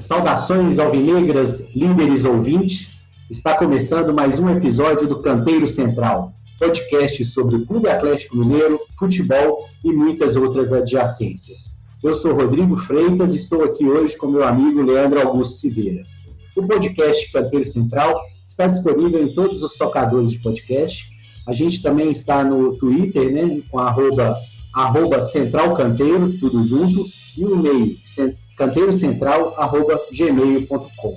Saudações alvinegras, líderes ouvintes. Está começando mais um episódio do Canteiro Central, podcast sobre o Clube Atlético Mineiro, futebol e muitas outras adjacências. Eu sou Rodrigo Freitas e estou aqui hoje com meu amigo Leandro Augusto Silveira. O podcast Canteiro Central está disponível em todos os tocadores de podcast. A gente também está no Twitter, né, com arroba, arroba Central Canteiro, tudo junto, e o e-mail canteirocentral.gmail.com.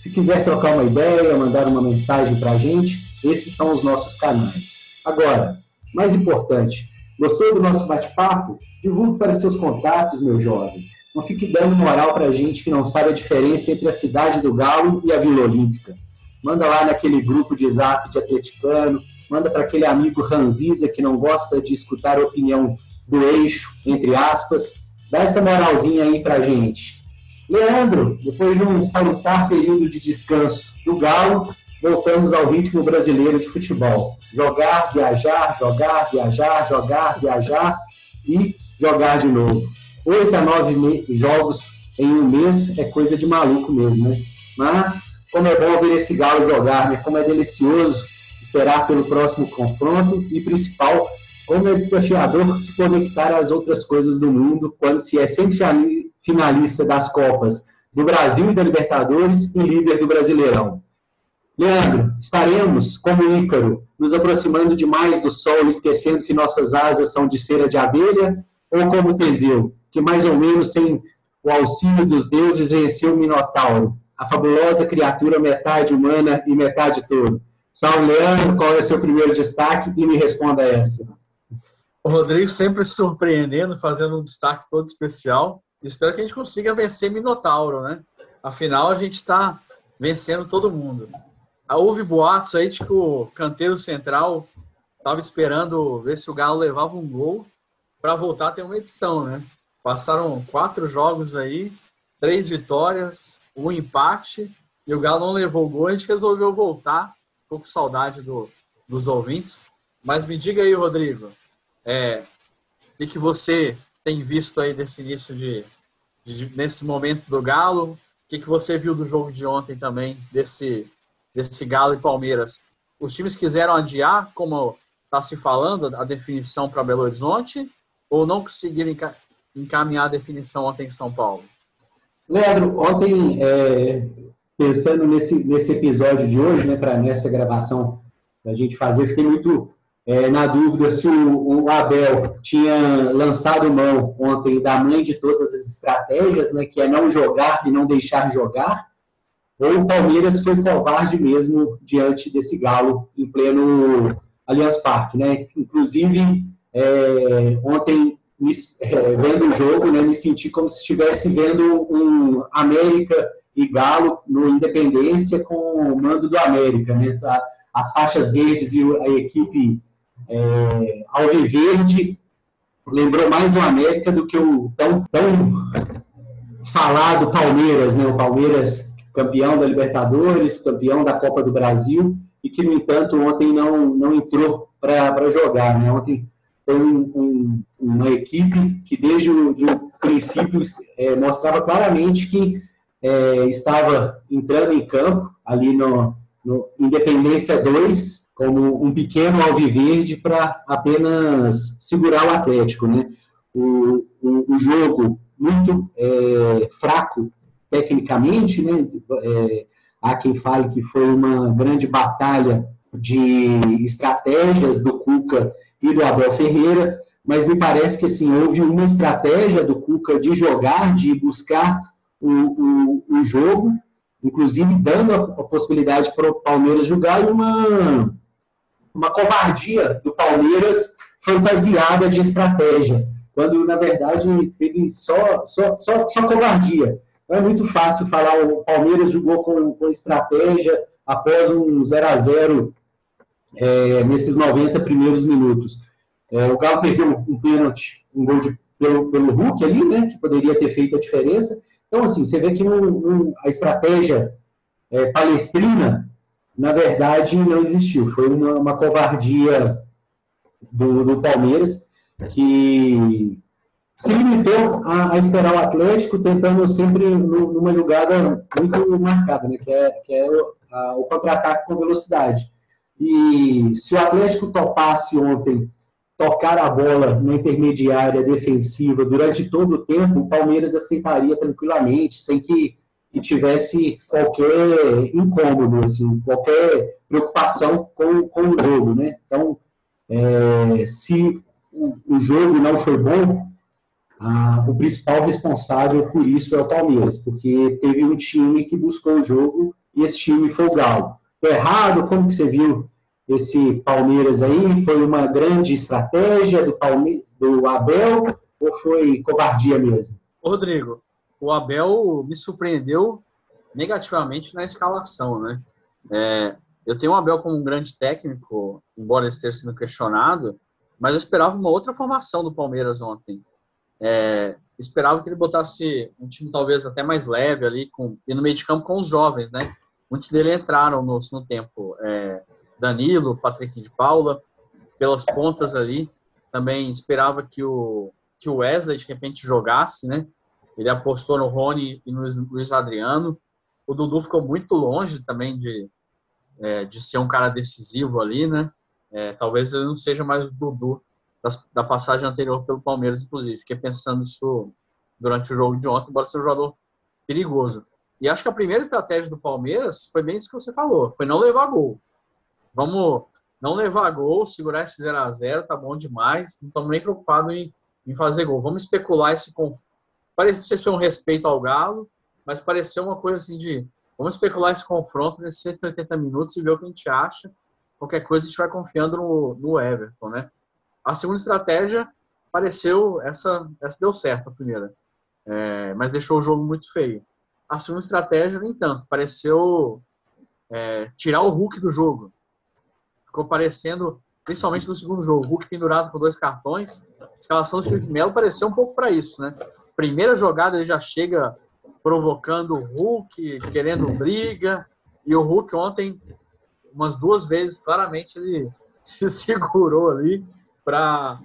Se quiser trocar uma ideia, mandar uma mensagem para a gente, esses são os nossos canais. Agora, mais importante, gostou do nosso bate-papo? Divulgue para seus contatos, meu jovem. Não fique dando moral para a gente que não sabe a diferença entre a cidade do Galo e a Vila Olímpica. Manda lá naquele grupo de zap de atleticano, manda para aquele amigo ranziza que não gosta de escutar a opinião do eixo, entre aspas, Dá essa moralzinha aí pra gente. Leandro, depois de um salutar período de descanso do Galo, voltamos ao ritmo brasileiro de futebol. Jogar, viajar, jogar, viajar, jogar, viajar e jogar de novo. Oito a nove jogos em um mês é coisa de maluco mesmo, né? Mas, como é bom ver esse Galo jogar, né? Como é delicioso esperar pelo próximo confronto e, principal, como é desafiador se conectar às outras coisas do mundo quando se é sempre finalista das Copas do Brasil e da Libertadores e líder do Brasileirão. Leandro, estaremos, como Ícaro, nos aproximando demais do Sol, esquecendo que nossas asas são de cera de abelha, ou como Teseu, que mais ou menos sem o auxílio dos deuses venceu o Minotauro, a fabulosa criatura metade humana e metade touro. Salve, Leandro, qual é o seu primeiro destaque? E me responda essa. O Rodrigo sempre surpreendendo, fazendo um destaque todo especial. Espero que a gente consiga vencer Minotauro, né? Afinal, a gente está vencendo todo mundo. Ah, houve boatos aí de que o canteiro central estava esperando ver se o Galo levava um gol para voltar a ter uma edição, né? Passaram quatro jogos aí, três vitórias, um empate, e o Galo não levou gol. A gente resolveu voltar. Tô com saudade do, dos ouvintes. Mas me diga aí, Rodrigo, é, que você tem visto aí desse início de, de nesse momento do Galo? O que, que você viu do jogo de ontem também, desse, desse Galo e Palmeiras? Os times quiseram adiar, como está se falando, a definição para Belo Horizonte, ou não conseguiram encaminhar a definição ontem em São Paulo? Leandro, ontem, é, pensando nesse, nesse episódio de hoje, né, para nessa gravação a gente fazer, fiquei muito é, na dúvida se o, o, Abel tinha lançado mão ontem da mãe de todas as estratégias, né, que é não jogar e não deixar jogar, ou o Palmeiras foi covarde mesmo diante desse galo em pleno Allianz Parque. Né? Inclusive, é, ontem, me, é, vendo o jogo, né, me senti como se estivesse vendo um América e Galo no Independência com o mando do América. Né? As faixas verdes e a equipe é, Alviverde lembrou mais o América do que o tão, tão falado Palmeiras, né? O Palmeiras campeão da Libertadores, campeão da Copa do Brasil, e que, no entanto, ontem não, não entrou para jogar. Né? Ontem foi um, um, uma equipe que, desde o, o princípio, é, mostrava claramente que é, estava entrando em campo ali no, no Independência 2, como um pequeno alviverde para apenas segurar o Atlético. Né? O, o, o jogo muito é, fraco tecnicamente, né? É, há quem fale que foi uma grande batalha de estratégias do Cuca e do Abel Ferreira, mas me parece que assim, houve uma estratégia do Cuca de jogar, de buscar o, o, o jogo, inclusive dando a, a possibilidade para o Palmeiras jogar e uma uma covardia do Palmeiras fantasiada de estratégia, quando na verdade teve só, só, só, só covardia. Não é muito fácil falar o Palmeiras jogou com, com estratégia após um 0 a 0 é, nesses 90 primeiros minutos. É, o Galo perdeu um pênalti, um gol de, pelo, pelo Hulk ali, né, que poderia ter feito a diferença. Então, assim, você vê que no, no, a estratégia é, palestrina na verdade, não existiu. Foi uma, uma covardia do, do, Palmeiras que se limitou a, a, esperar o Atlético, tentando sempre numa jogada muito marcada, né? que é, que é o, o contra-ataque com velocidade. E se o Atlético topasse ontem tocar a bola na intermediária defensiva durante todo o tempo, o Palmeiras aceitaria tranquilamente, sem que, que tivesse qualquer incômodo, assim, qualquer preocupação com, com o jogo. Né? Então, é, se o, o, jogo não foi bom, a, o principal responsável por isso é o Palmeiras, porque teve um time que buscou o jogo e esse time foi o Galo. Errado, como que você viu esse Palmeiras aí? Foi uma grande estratégia do, Palme do Abel ou foi covardia mesmo? Rodrigo, o Abel me surpreendeu negativamente na escalação, né? É, eu tenho o Abel como um grande técnico, embora ele esteja sendo questionado, mas eu esperava uma outra formação do Palmeiras ontem. É, esperava que ele botasse um time talvez até mais leve ali, com, e no meio de campo com os jovens, né? Muitos dele entraram no tempo. É, Danilo, Patrick de Paula, pelas pontas ali. Também esperava que o, que o Wesley de repente jogasse, né? Ele apostou no Rony e no Luiz Adriano. O Dudu ficou muito longe também de, é, de ser um cara decisivo ali, né? É, talvez ele não seja mais o Dudu das, da passagem anterior pelo Palmeiras, inclusive. Fiquei pensando isso durante o jogo de ontem, embora seja um jogador perigoso. E acho que a primeira estratégia do Palmeiras foi bem isso que você falou, foi não levar gol. Vamos não levar gol, segurar esse 0 a 0 tá bom demais. Não estamos nem preocupados em, em, fazer gol. Vamos especular esse. Parece foi um respeito ao Galo, mas pareceu uma coisa assim de vamos especular esse confronto nesses 180 minutos e ver o que a gente acha. Qualquer coisa a gente vai confiando no, no Everton, né? A segunda estratégia pareceu essa essa deu certo a primeira, é, mas deixou o jogo muito feio. A segunda estratégia nem tanto, pareceu é, tirar o Hulk do jogo ficou parecendo, principalmente no segundo jogo, o Hulk pendurado com dois cartões. A escalação do Felipe Melo pareceu um pouco para isso, né? Primeira jogada ele já chega provocando o Hulk, querendo briga, e o Hulk ontem, umas duas vezes, claramente ele se segurou ali para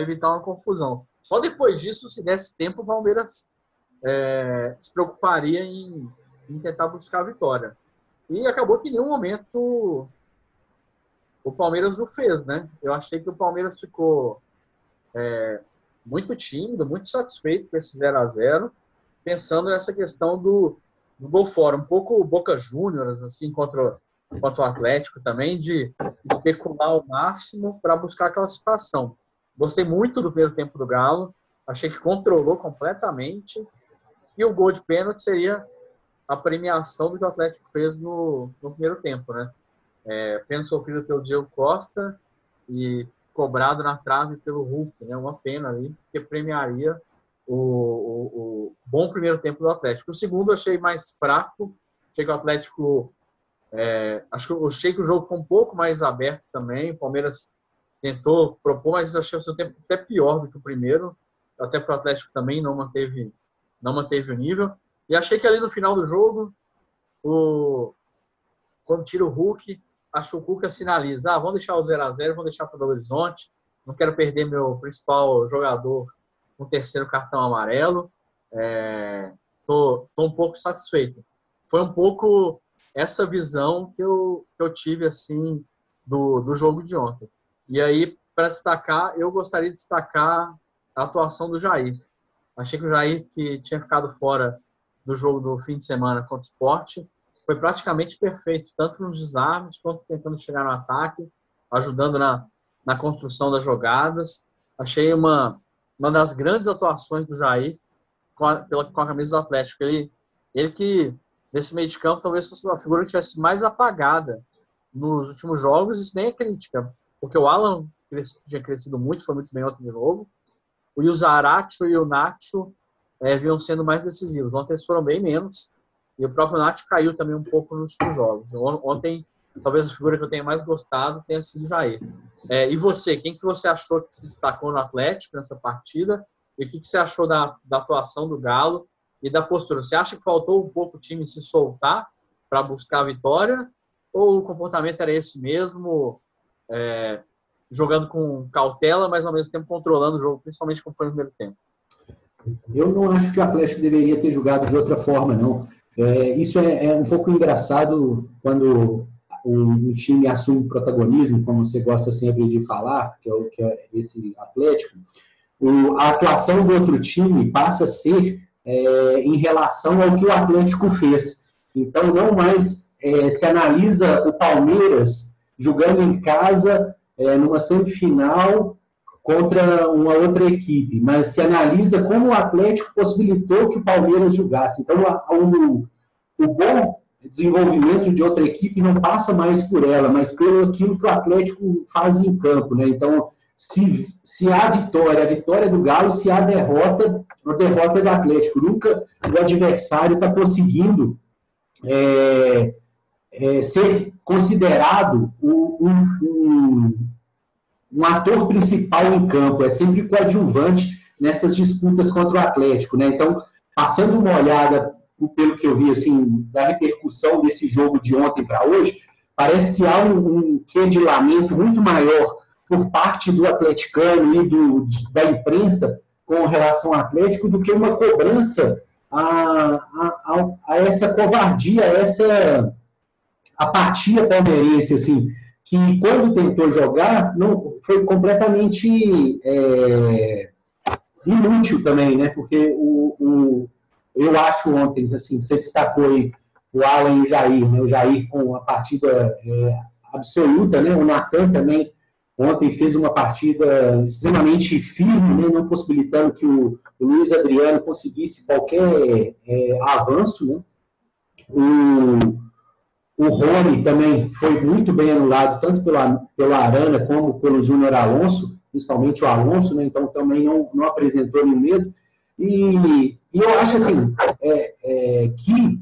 evitar uma confusão. Só depois disso, se desse tempo, o Palmeiras é, se preocuparia em, em tentar buscar a vitória. E acabou que em nenhum momento o Palmeiras o fez, né? Eu achei que o Palmeiras ficou é, muito tímido, muito satisfeito com esse 0 a 0 pensando nessa questão do, do gol fora, um pouco Boca Juniors, assim, contra, contra o Atlético também, de especular ao máximo para buscar a classificação. Gostei muito do primeiro tempo do Galo, achei que controlou completamente, e o gol de pênalti seria a premiação do que o Atlético fez no, no primeiro tempo, né? é, pênalti sofrido pelo Diego Costa e cobrado na trave pelo Hulk, né? Uma pena ali, que premiaria o, o, o, bom primeiro tempo do Atlético. O segundo eu achei mais fraco, achei que o Atlético é, acho, achei que o jogo foi um pouco mais aberto também, o Palmeiras tentou propor, mas achei o seu tempo até pior do que o primeiro, até para o Atlético também não manteve, não manteve o nível, e achei que ali no final do jogo, o, quando tira o Hulk, a Chucuca sinaliza, ah, vamos deixar o 0 a 0 vamos deixar para o Belo Horizonte, não quero perder meu principal jogador com terceiro cartão amarelo, é, um pouco satisfeito. Foi um pouco essa visão que eu, que eu tive assim do, do jogo de ontem. E aí, para destacar, eu gostaria de destacar a atuação do Jair. Achei que o Jair, que tinha ficado fora do jogo do fim de semana contra o esporte, foi praticamente perfeito, tanto nos desarmes quanto tentando chegar no ataque, ajudando na, na construção das jogadas. Achei uma, uma das grandes atuações do Jair com a, pela, com a camisa do Atlético. Ele, ele que, nesse meio de campo, talvez fosse uma figura que tivesse mais apagada nos últimos jogos, isso nem é crítica, porque o Alan tinha crescido muito, foi muito bem ontem de novo. O Zaracho e o Nacho é, vinham sendo mais decisivos. Ontem eles foram bem menos. E o próprio Nath caiu também um pouco nos últimos jogos. Ontem, talvez a figura que eu tenha mais gostado tenha sido o Jair. É, e você, quem que você achou que se destacou no Atlético nessa partida? E o que, que você achou da, da atuação do Galo e da postura? Você acha que faltou um pouco o time se soltar para buscar a vitória? Ou o comportamento era esse mesmo, é, jogando com cautela, mas ao mesmo tempo controlando o jogo, principalmente como foi no primeiro tempo? Eu não acho que o Atlético deveria ter jogado de outra forma, não. É, isso é, é, um pouco engraçado quando um, time assume protagonismo, como você gosta sempre de falar, que é, o, que é esse Atlético. O, a atuação do outro time passa a ser é, em relação ao que o Atlético fez. Então, não mais é, se analisa o Palmeiras jogando em casa é, numa semifinal contra uma outra equipe, mas se analisa como o Atlético possibilitou que o Palmeiras jogasse. Então, o, o bom desenvolvimento de outra equipe não passa mais por ela, mas pelo aquilo que o Atlético faz em campo. Né? Então, se, se há vitória, a vitória do Galo, se há derrota, a derrota é do Atlético. Nunca o adversário está conseguindo é, é, ser considerado um, um, um, ator principal em campo, é sempre coadjuvante nessas disputas contra o Atlético. Né? Então, passando uma olhada, pelo que eu vi, assim, da repercussão desse jogo de ontem para hoje, parece que há um, um lamento muito maior por parte do atleticano e do, da imprensa com relação ao Atlético do que uma cobrança a, a, a essa covardia, a essa apatia palmeirense, assim, que quando tentou jogar, não foi completamente é, inútil também, né? Porque o, o, eu acho ontem, assim, você destacou aí o Alan e o Jair, né? O Jair com a partida é, absoluta, né? O Natan também ontem fez uma partida extremamente firme, né? não possibilitando que o, o Luiz Adriano conseguisse qualquer é, avanço, né? O, o Rony também foi muito bem anulado, tanto pela, pela Arana como pelo Júnior Alonso, principalmente o Alonso, né? então também não, não apresentou nenhum medo. E, e eu acho assim é, é, que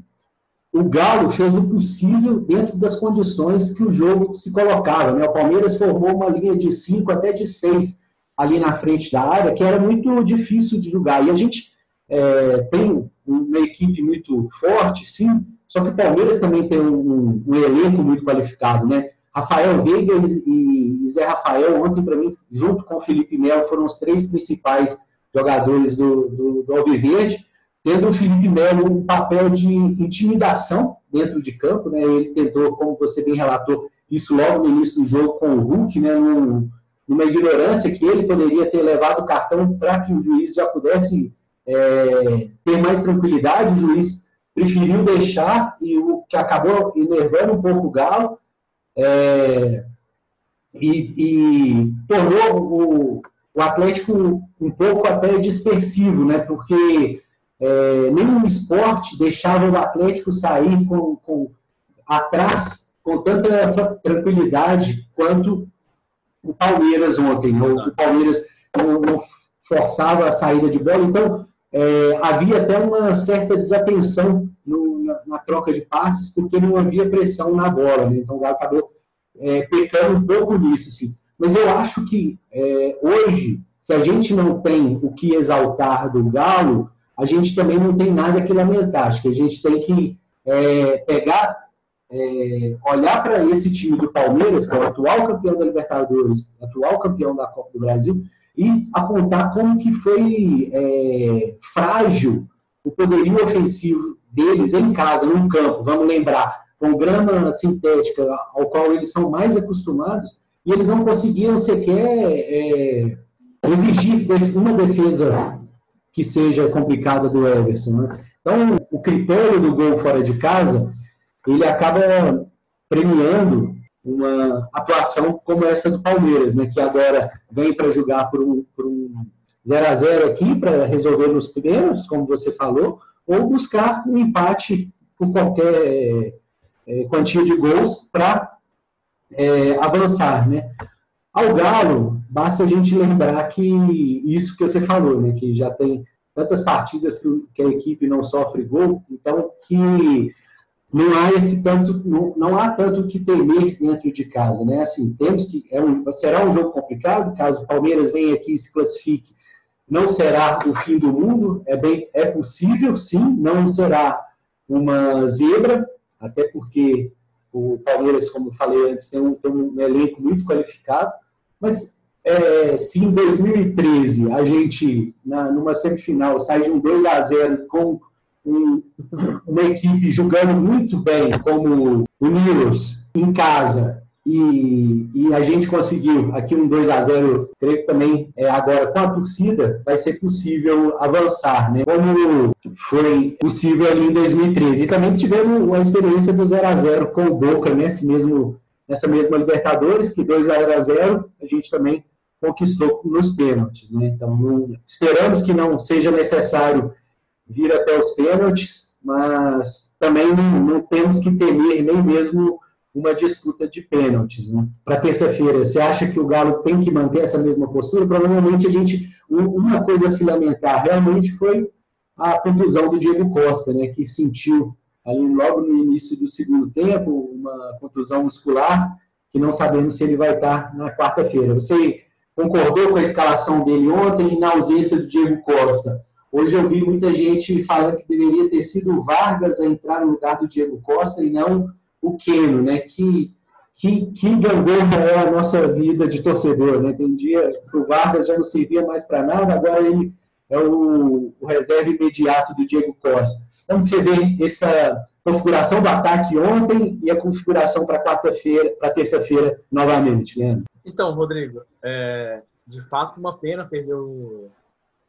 o Galo fez o possível dentro das condições que o jogo se colocava. Né? O Palmeiras formou uma linha de cinco até de seis ali na frente da área, que era muito difícil de jogar. E a gente é, tem uma equipe muito forte, sim, só que o Palmeiras também tem um, um elenco muito qualificado, né? Rafael Veiga e, Zé Rafael, ontem, para mim, junto com o Felipe Melo, foram os três principais jogadores do, do, do Alviverde, tendo o Felipe Melo um papel de intimidação dentro de campo, né? Ele tentou, como você bem relatou, isso logo no início do jogo com o Hulk, né? Num, numa ignorância que ele poderia ter levado o cartão para que o juiz já pudesse é, ter mais tranquilidade, o juiz preferiu deixar e o que acabou enervando um pouco o Galo é, e, e, tornou o, o, Atlético um pouco até dispersivo, né? Porque é, nenhum esporte deixava o Atlético sair com, com atrás com tanta tranquilidade quanto o Palmeiras ontem. O, o Palmeiras não, não forçava a saída de bola, então é, havia até uma certa desatenção no, na, na, troca de passes, porque não havia pressão na bola. Né? Então o Galo acabou é, pecando um pouco nisso. Assim. Mas eu acho que é, hoje, se a gente não tem o que exaltar do Galo, a gente também não tem nada que lamentar. Acho que a gente tem que é, pegar, é, olhar para esse time do Palmeiras, que é o atual campeão da Libertadores, atual campeão da Copa do Brasil, e apontar como que foi é, frágil o poderio ofensivo deles em casa, no campo. Vamos lembrar, com grama sintética, ao qual eles são mais acostumados, e eles não conseguiram sequer é, exigir uma defesa que seja complicada do Everson. Né? Então, o critério do gol fora de casa, ele acaba premiando uma atuação como essa do Palmeiras, né, que agora vem para jogar por um, por um 0 a 0 aqui para resolver nos primeiros, como você falou, ou buscar um empate por qualquer é, quantia de gols para é, avançar, né? Ao Galo, basta a gente lembrar que isso que você falou, né, que já tem tantas partidas que a equipe não sofre gol, então que não há esse tanto, não, não há tanto que temer dentro de casa, né? Assim, temos que é um, será um jogo complicado, caso o Palmeiras venha aqui e se classifique, não será o fim do mundo, é bem é possível, sim, não será uma zebra, até porque o Palmeiras, como falei antes, tem um, tem um elenco muito qualificado, mas é, se em 2013 a gente, na, numa semifinal, sai de um 2 a 0 com um, uma equipe jogando muito bem, como o Nilos, em casa, e, e, a gente conseguiu aqui um 2 a 0 creio que também é, agora com a torcida vai ser possível avançar, né? Como foi possível ali em 2013. E também tivemos a experiência do 0 a 0 com o Boca nesse mesmo, nessa mesma Libertadores, que 2 a 0 a gente também conquistou nos pênaltis, né? Então, esperamos que não seja necessário vir até os pênaltis, mas também não, temos que temer nem mesmo uma disputa de pênaltis. Né? Para terça-feira, você acha que o Galo tem que manter essa mesma postura? Provavelmente a gente. Uma coisa a se lamentar realmente foi a contusão do Diego Costa, né, que sentiu ali logo no início do segundo tempo uma contusão muscular, que não sabemos se ele vai estar na quarta-feira. Você concordou com a escalação dele ontem na ausência do Diego Costa? Hoje eu vi muita gente falando que deveria ter sido o Vargas a entrar no lugar do Diego Costa e não o Keno, né? Que, que, que gangorra é a nossa vida de torcedor, né? Tem dia que o Vargas já não servia mais para nada, agora ele é o, o, reserva imediato do Diego Costa. Então, você vê essa configuração do ataque ontem e a configuração para quarta-feira, para terça-feira novamente, né? Então, Rodrigo, é, de fato, uma pena perder o,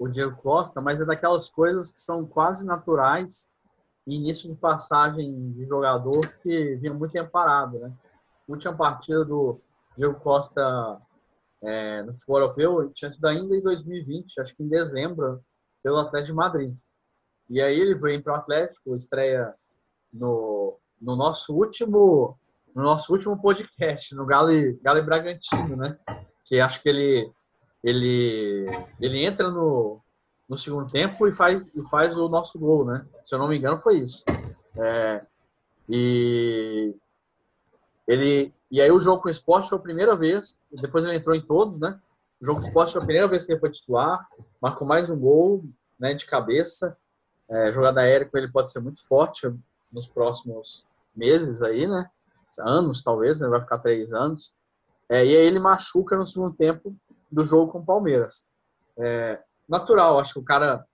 o Diego Costa, mas é daquelas coisas que são quase naturais início de passagem de jogador que vinha muito tempo parado, né? Última partida do Diego Costa é, no futebol europeu tinha sido ainda em 2020, acho que em dezembro, pelo Atlético de Madrid. E aí ele veio para o Atlético, estreia no, no nosso último no nosso último podcast, no Galo, Galo e Bragantino, né? Que acho que ele ele ele entra no, no segundo tempo e faz, e faz o nosso gol, né? Se eu não me engano, foi isso. É, e ele e aí o jogo com o esporte foi a primeira vez, depois ele entrou em todos, né? O jogo com o esporte foi a primeira vez que ele foi titular, marcou mais um gol, né, de cabeça. É, jogada aérea com ele pode ser muito forte nos próximos meses aí, né? Anos, talvez, né? vai ficar três anos. É, e aí ele machuca no segundo tempo do jogo com o Palmeiras. É, natural. Acho que o cara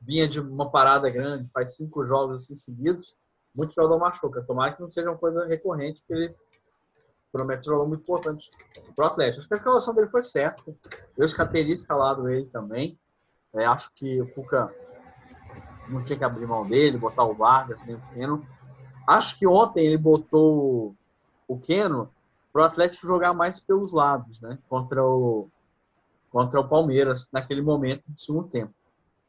vinha de uma parada grande, faz cinco jogos assim seguidos, muito jogador machuca. Tomara que não seja uma coisa recorrente, porque ele promete um jogador muito importante para o Atlético. Acho que a escalação dele foi certa. Eu já teria escalado ele também. É, acho que o Cuca não tinha que abrir mão dele, botar o Vargas, nem o Keno. Acho que ontem ele botou o Keno para o Atlético jogar mais pelos lados, né? Contra o, contra o Palmeiras naquele momento do segundo tempo.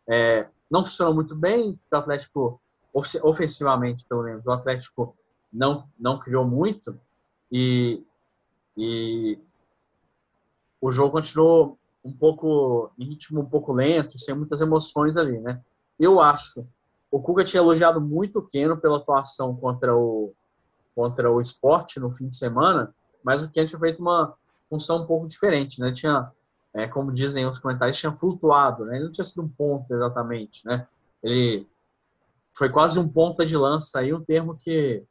É, não funcionou muito bem, o Atlético, ofensivamente pelo menos, o Atlético não, não criou muito e, e o jogo continuou um pouco em ritmo um pouco lento, sem muitas emoções ali, né? Eu acho o Cuca tinha elogiado muito o Keno pela atuação contra o contra o esporte no fim de semana, mas o Keno tinha feito uma função um pouco diferente, né? Tinha é, como dizem os comentários, tinha flutuado, né? Ele não tinha sido um ponto exatamente, né? Ele foi quase um ponta de lança aí, um termo que,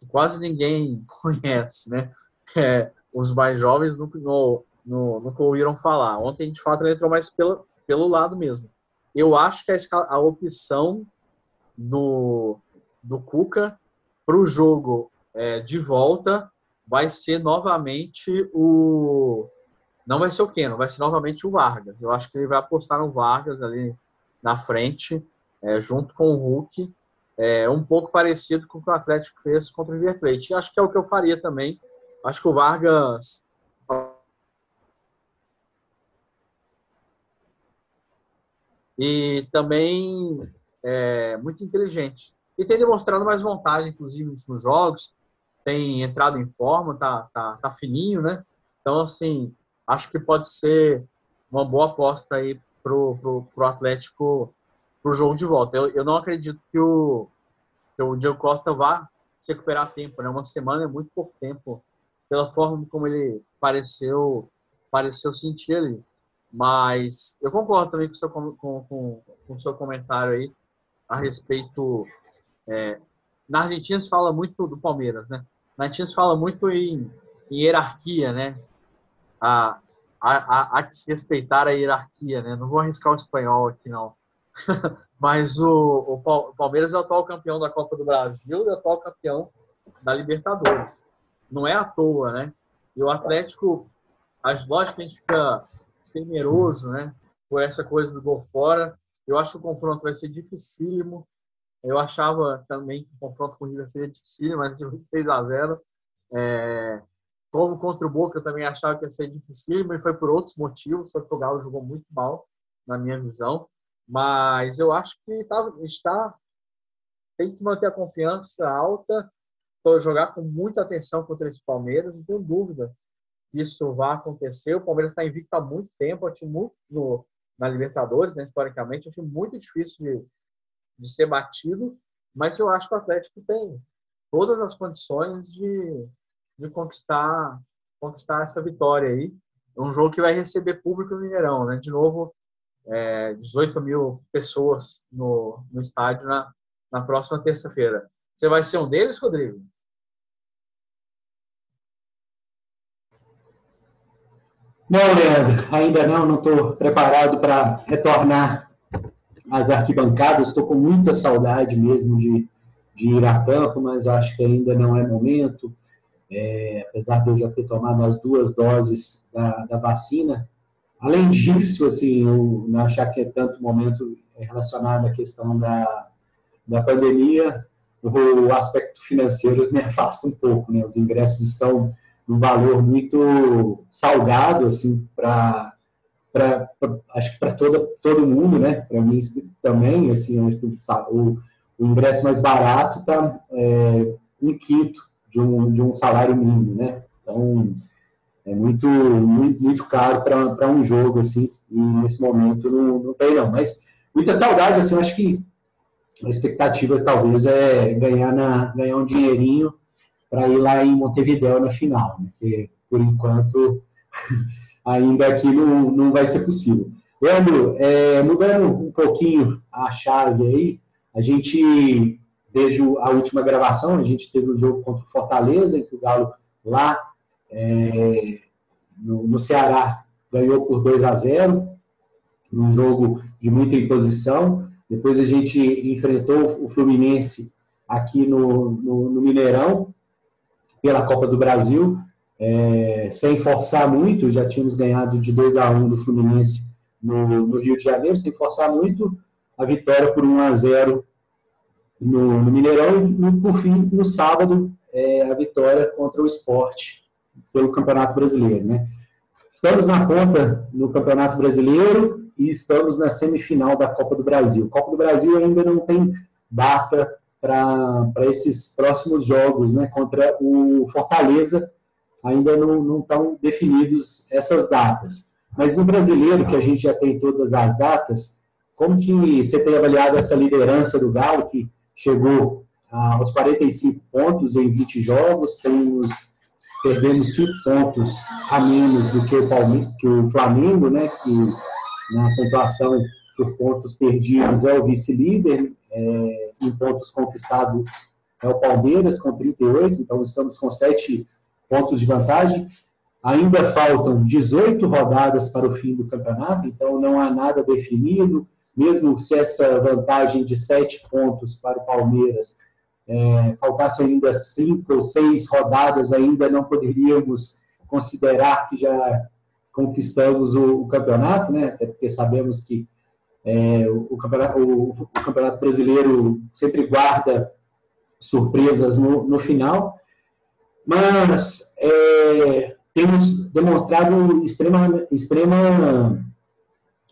que quase ninguém conhece, né? É, os mais jovens nunca, no, no, nunca ouviram falar. Ontem, de fato, ele entrou mais pelo, pelo lado mesmo. Eu acho que a, a opção do, do Cuca para o jogo é, de volta vai ser novamente o, não vai ser o Keno, vai ser novamente o Vargas. Eu acho que ele vai apostar no Vargas ali na frente, é, junto com o Hulk, é, um pouco parecido com o que o Atlético fez contra o River Plate. acho que é o que eu faria também. Acho que o Vargas e também é, muito inteligente. E tem demonstrado mais vontade, inclusive, nos jogos, tem entrado em forma, tá, tá, tá fininho, né? Então, assim, acho que pode ser uma boa aposta aí pro, pro, pro Atlético pro jogo de volta. Eu, eu não acredito que o, que o Diego Costa vá se recuperar tempo, né? Uma semana é muito pouco tempo, pela forma como ele pareceu pareceu sentir ali. Mas eu concordo também com o seu, com, com, com seu comentário aí a respeito. É, na Argentina se fala muito do Palmeiras, né? Na Argentina se fala muito em, em hierarquia, né? a, há, há que se respeitar a hierarquia, né? Não vou arriscar o espanhol aqui, não. Mas o, o Palmeiras é o atual campeão da Copa do Brasil e o atual campeão da Libertadores. Não é à toa, né? E o Atlético, as lógicas a gente fica temeroso, né? Por essa coisa do gol fora. Eu acho que o confronto vai ser dificílimo. Eu achava também que o confronto com o River seria dificílimo, mas 3 a 0 é, como contra o Boca, eu também achava que ia ser difícil, mas foi por outros motivos, só que o Galo jogou muito mal, na minha visão. Mas eu acho que tá, está tem que manter a confiança alta, jogar com muita atenção contra esse Palmeiras, não tenho dúvida que isso vai acontecer. O Palmeiras está invicto há muito tempo, time muito no, na Libertadores, né, historicamente, um time muito difícil de, de ser batido, mas eu acho que o Atlético tem todas as condições de, de conquistar, conquistar essa vitória aí. É um jogo que vai receber público no Mineirão, né? De novo, é, 18 mil pessoas no, no estádio na, na próxima terça-feira. Você vai ser um deles, Rodrigo? Não, Leandro, ainda não, não estou preparado para retornar às arquibancadas, estou com muita saudade mesmo de, de ir a campo, mas acho que ainda não é momento é, apesar de eu já ter tomado as duas doses da, da vacina. Além disso, assim, eu não achar que é tanto momento relacionado à questão da, da pandemia, o aspecto financeiro me afasta um pouco, né? Os ingressos estão num valor muito salgado, assim, para acho que para todo todo mundo, né? Para mim também, assim, o, o ingresso mais barato está é, um quinto de um, de um salário mínimo, né? Então, é muito, muito, muito caro para um jogo, assim, e nesse momento não, não tem, não. Mas muita saudade, assim, acho que a expectativa talvez é ganhar, na, ganhar um dinheirinho para ir lá em Montevideo na final, né? porque por enquanto ainda aqui não, não vai ser possível. Leandro, é, mudando um pouquinho a chave aí, a gente desde a última gravação, a gente teve o um jogo contra o Fortaleza, em que o Galo lá é, no, no, Ceará ganhou por 2 a 0, num jogo de muita imposição. Depois a gente enfrentou o Fluminense aqui no, no, no Mineirão, pela Copa do Brasil, é, sem forçar muito, já tínhamos ganhado de 2 a 1 do Fluminense no, no Rio de Janeiro, sem forçar muito, a vitória por 1 a 0 no, no Mineirão e, por fim, no sábado, é, a vitória contra o esporte pelo Campeonato Brasileiro. Né? Estamos na ponta no Campeonato Brasileiro e estamos na semifinal da Copa do Brasil. Copa do Brasil ainda não tem data para esses próximos jogos né, contra o Fortaleza, ainda não, não estão definidos essas datas. Mas no brasileiro, que a gente já tem todas as datas, como que você tem avaliado essa liderança do Galo, que chegou aos 45 pontos em 20 jogos, temos, perdemos 5 pontos a menos do que o, Palme que o Flamengo, né, que na pontuação por pontos perdidos é o vice-líder, é, em pontos conquistados é o Palmeiras com 38, então estamos com 7 pontos de vantagem. Ainda faltam 18 rodadas para o fim do campeonato, então não há nada definido mesmo se essa vantagem de sete pontos para o Palmeiras é, faltasse ainda cinco ou seis rodadas, ainda não poderíamos considerar que já conquistamos o, o campeonato, né? Até porque sabemos que é, o, campeonato, o, o, campeonato, brasileiro sempre guarda surpresas no, no final, mas é, temos demonstrado extrema, extrema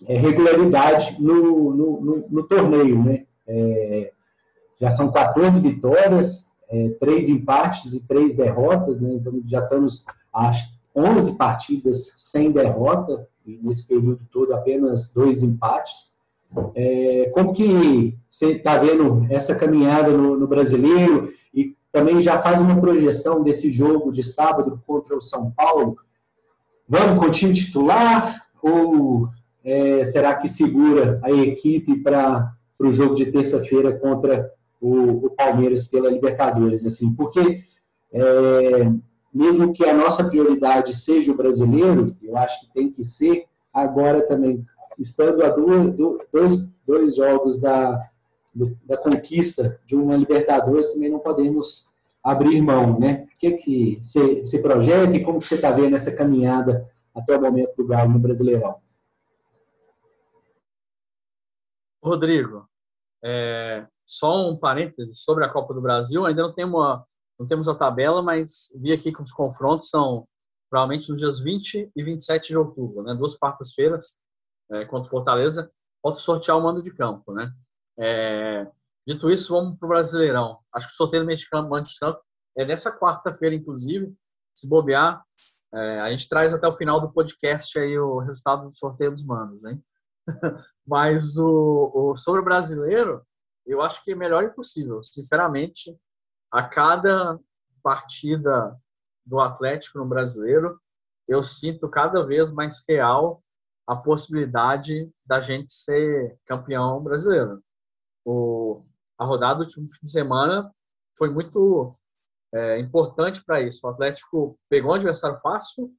é, regularidade no, no, no, no, torneio. Né? É, já são 14 vitórias, é, 3 empates e 3 derrotas, né? então já estamos às 11 partidas sem derrota, e nesse período todo apenas dois empates. É, como que você está vendo essa caminhada no, no, brasileiro e também já faz uma projeção desse jogo de sábado contra o São Paulo? Vamos com o time titular ou é, será que segura a equipe para o jogo de terça-feira contra o, o, Palmeiras pela Libertadores? Assim, porque é, mesmo que a nossa prioridade seja o brasileiro, eu acho que tem que ser, agora também, estando a dois, dois jogos da, da conquista de uma Libertadores, também não podemos abrir mão, né? O que que você, projeta e como que você está vendo essa caminhada até o momento do Galo no Brasileirão? Rodrigo, é, só um parêntese sobre a Copa do Brasil, ainda não não temos a tabela, mas vi aqui que os confrontos são provavelmente nos dias 20 e 27 de outubro, né? Duas quartas-feiras é, contra Fortaleza, falta sortear o mando de campo, né? É, dito isso, vamos para o Brasileirão. Acho que o sorteio mexicano, de campo, é nessa quarta-feira, inclusive. Se bobear, é, a gente traz até o final do podcast aí o resultado do sorteio dos manos, né? Mas o, o, sobre o brasileiro, eu acho que é melhor impossível. Sinceramente, a cada partida do Atlético no brasileiro, eu sinto cada vez mais real a possibilidade da gente ser campeão brasileiro. O, a rodada do último fim de semana foi muito é, importante para isso. O Atlético pegou um adversário fácil,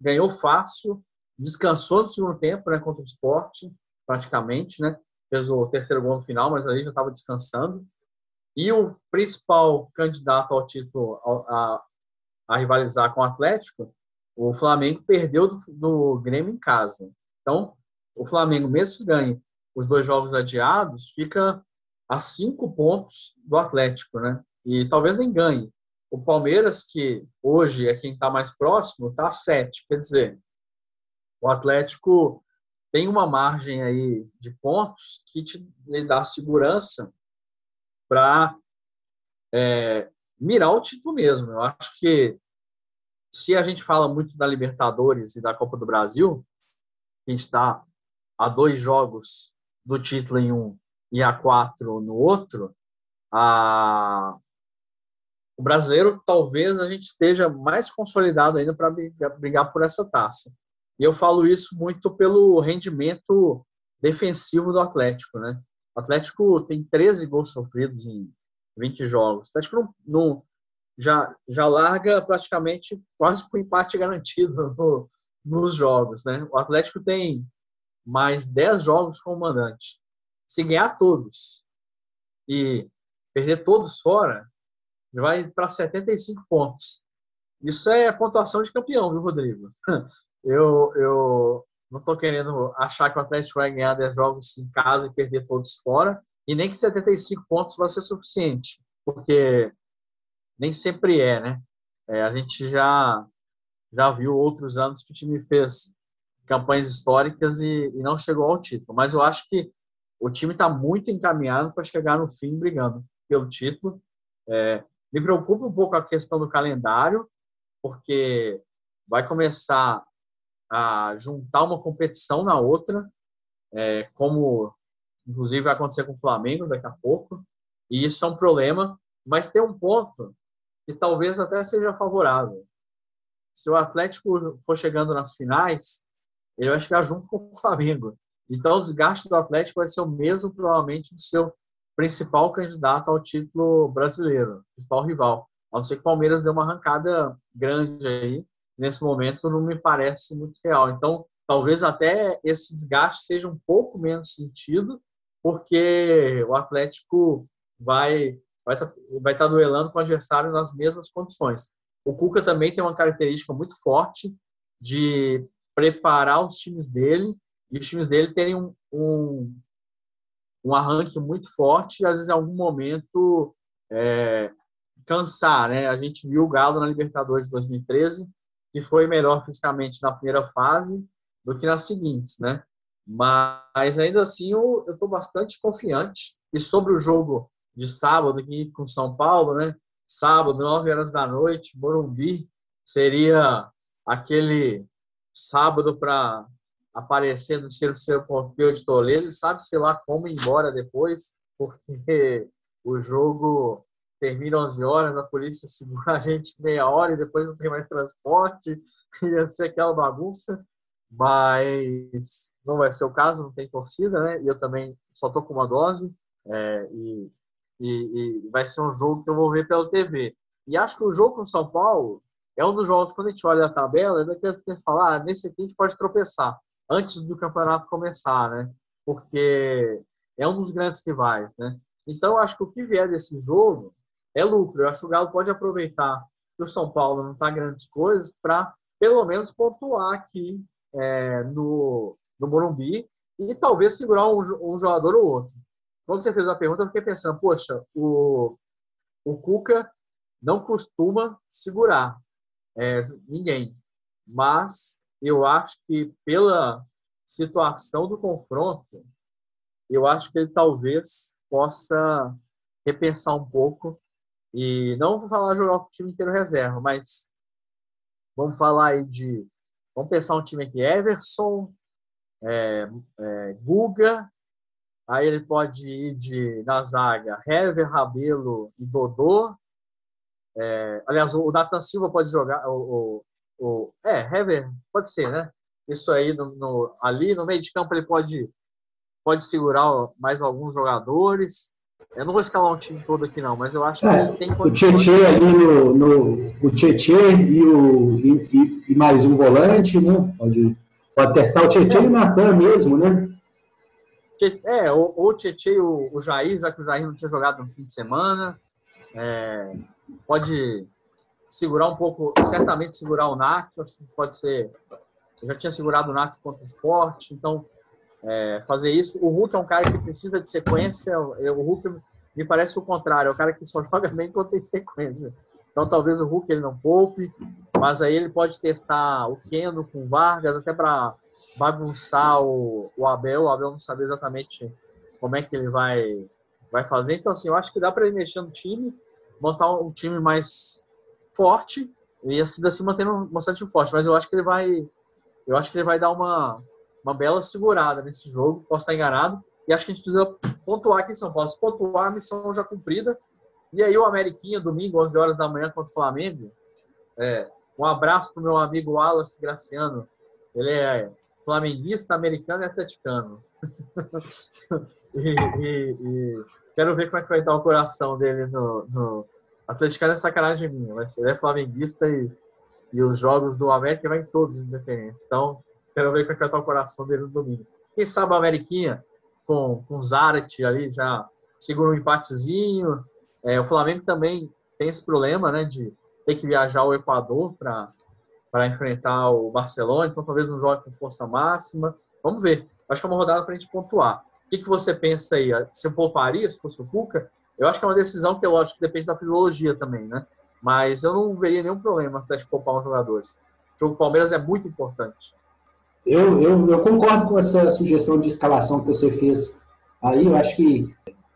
ganhou fácil, descansou no segundo tempo né, contra o esporte, praticamente, né? Fez o terceiro gol no final, mas ali já estava descansando. E o principal candidato ao título a, a, rivalizar com o Atlético, o Flamengo perdeu do, do Grêmio em casa. Então, o Flamengo, mesmo que ganhe os dois jogos adiados, fica a cinco pontos do Atlético, né? E talvez nem ganhe. O Palmeiras, que hoje é quem está mais próximo, está a sete. Quer dizer, o Atlético tem uma margem aí de pontos que te lhe dá segurança para é, mirar o título mesmo. Eu acho que se a gente fala muito da Libertadores e da Copa do Brasil, a gente está a dois jogos do título em um e a quatro no outro, a... o brasileiro talvez a gente esteja mais consolidado ainda para brigar por essa taça. E eu falo isso muito pelo rendimento defensivo do Atlético, né? O Atlético tem 13 gols sofridos em 20 jogos. O Atlético não, não já, já larga praticamente quase com empate garantido no, nos jogos, né? O Atlético tem mais 10 jogos como mandante. Se ganhar todos e perder todos fora, vai para 75 pontos. Isso é pontuação de campeão, viu, Rodrigo? Eu, eu não estou querendo achar que o Atlético vai ganhar 10 jogos em casa e perder todos fora, e nem que 75 pontos vai ser suficiente, porque nem sempre é, né? É, a gente já, já viu outros anos que o time fez campanhas históricas e, e não chegou ao título, mas eu acho que o time está muito encaminhado para chegar no fim brigando pelo título. É, me preocupa um pouco a questão do calendário, porque vai começar a juntar uma competição na outra, é, como inclusive vai acontecer com o Flamengo daqui a pouco, e isso é um problema, mas tem um ponto que talvez até seja favorável. Se o Atlético for chegando nas finais, ele vai chegar junto com o Flamengo. Então, o desgaste do Atlético vai ser o mesmo, provavelmente, do seu principal candidato ao título brasileiro, principal rival. A não ser que o Palmeiras dê uma arrancada grande aí, nesse momento não me parece muito real. Então, talvez até esse desgaste seja um pouco menos sentido, porque o Atlético vai vai estar tá, vai tá duelando com o adversário nas mesmas condições. O Cuca também tem uma característica muito forte de preparar os times dele e os times dele terem um, um, um arranque muito forte e às vezes em algum momento é, cansar, né? A gente viu o Galo na Libertadores de 2013 que foi melhor fisicamente na primeira fase do que nas seguintes, né? Mas ainda assim eu estou bastante confiante. E sobre o jogo de sábado aqui com São Paulo, né? Sábado, 9 horas da noite, Morumbi, seria aquele sábado para aparecer no terceiro Pompeu de Toledo, sabe-se lá como ir embora depois, porque o jogo termina 11 horas, a polícia segura a gente meia hora e depois não tem mais transporte, ia ser aquela bagunça, mas não vai ser o caso, não tem torcida, né? E eu também só tô com uma dose é, e, e, e, vai ser um jogo que eu vou ver pela TV. E acho que o jogo com São Paulo é um dos jogos, quando a gente olha a tabela, é daqueles que a gente fala, ah, nesse aqui a gente pode tropeçar, antes do campeonato começar, né? Porque é um dos grandes rivais, né? Então, acho que o que vier desse jogo é lucro. Eu acho que o Galo pode aproveitar que o São Paulo não está grandes coisas para, pelo menos, pontuar aqui é, no, no Morumbi e talvez segurar um, um, jogador ou outro. Quando você fez a pergunta, eu fiquei pensando, poxa, o, o Cuca não costuma segurar é, ninguém. Mas eu acho que pela situação do confronto, eu acho que ele talvez possa repensar um pouco e não vou falar jogar o time inteiro reserva, mas vamos falar aí de vamos pensar um time aqui Everson, é, é, Guga, aí ele pode ir de na zaga Hever, Rabelo e Dodô. É, aliás, o Nathan Silva pode jogar o, o, o é Hever pode ser, né? Isso aí no, no, ali no meio de campo ele pode pode segurar mais alguns jogadores. Eu não vou escalar um time todo aqui, não, mas eu acho que é, tem O Tietchan ali no, no. O Tietchan e, o, e, e, mais um volante, né? Pode, pode testar o Tietchan é. e o Natan mesmo, né? É, ou, ou o Tietchan e o, o Jair, já que o Jair não tinha jogado no fim de semana. É, pode segurar um pouco, certamente segurar o Nath, acho que pode ser. Eu já tinha segurado o Nath contra o esporte, então é, fazer isso. O Hulk é um cara que precisa de sequência. O Hulk me parece o contrário, é o cara que só joga bem quando tem sequência. Então talvez o Hulk ele não poupe, mas aí ele pode testar o Keno com Vargas até para bagunçar o, o Abel. O Abel não sabe exatamente como é que ele vai vai fazer. Então assim, eu acho que dá para ele mexer no time, montar um time mais forte e assim, assim mantendo bastante forte. Mas eu acho que ele vai eu acho que ele vai dar uma uma bela segurada nesse jogo, posso estar enganado. E acho que a gente precisa pontuar aqui em São Paulo. Se pontuar, a missão já cumprida. E aí o Ameriquinha, domingo, 11 horas da manhã, contra o Flamengo. É, um abraço para o meu amigo Wallace Graciano. Ele é flamenguista, americano e atleticano. e, e, quero ver como é que vai estar o coração dele no, no... atleticano é sacanagem minha, mas ele é flamenguista e, e os jogos do América vai em todos os independentes. Então, Quero ver como é que vai estar o coração dele no domingo. Quem sabe a Ameriquinha com, com o Zarat ali já segura um empatezinho. É, o Flamengo também tem esse problema, né, de ter que viajar ao Equador para enfrentar o Barcelona, então talvez não jogue com força máxima. Vamos ver. Acho que é uma rodada para a gente pontuar. O que, que você pensa aí? Você pouparia se fosse o Cuca? Eu acho que é uma decisão que, lógico, depende da filologia também, né? Mas eu não veria nenhum problema para poupar uns jogadores. O jogo Palmeiras é muito importante. Eu, eu, eu, concordo com essa sugestão de escalação que você fez aí. Eu acho que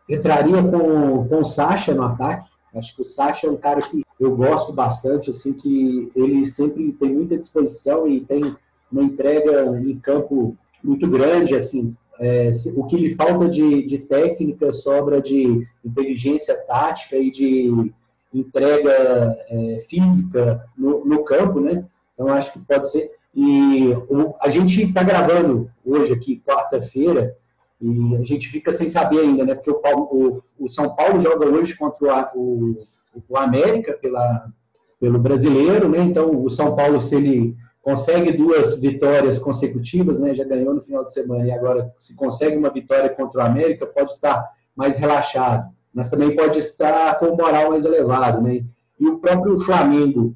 entraria com, com o Sacha no ataque. Acho que o Sacha é um cara que eu gosto bastante, assim, que ele sempre tem muita disposição e tem uma entrega em campo muito grande, assim. É, o que lhe falta de, de técnica sobra de inteligência tática e de entrega é, física no, no campo, né? Então acho que pode ser. E a gente está gravando hoje aqui, quarta-feira, e a gente fica sem saber ainda, né? Porque o, o, o São Paulo joga hoje contra o, o, América pela, pelo brasileiro, né? Então, o São Paulo, se ele consegue duas vitórias consecutivas, né? Já ganhou no final de semana e agora se consegue uma vitória contra o América, pode estar mais relaxado, mas também pode estar com moral mais elevado, né? E o próprio Flamengo,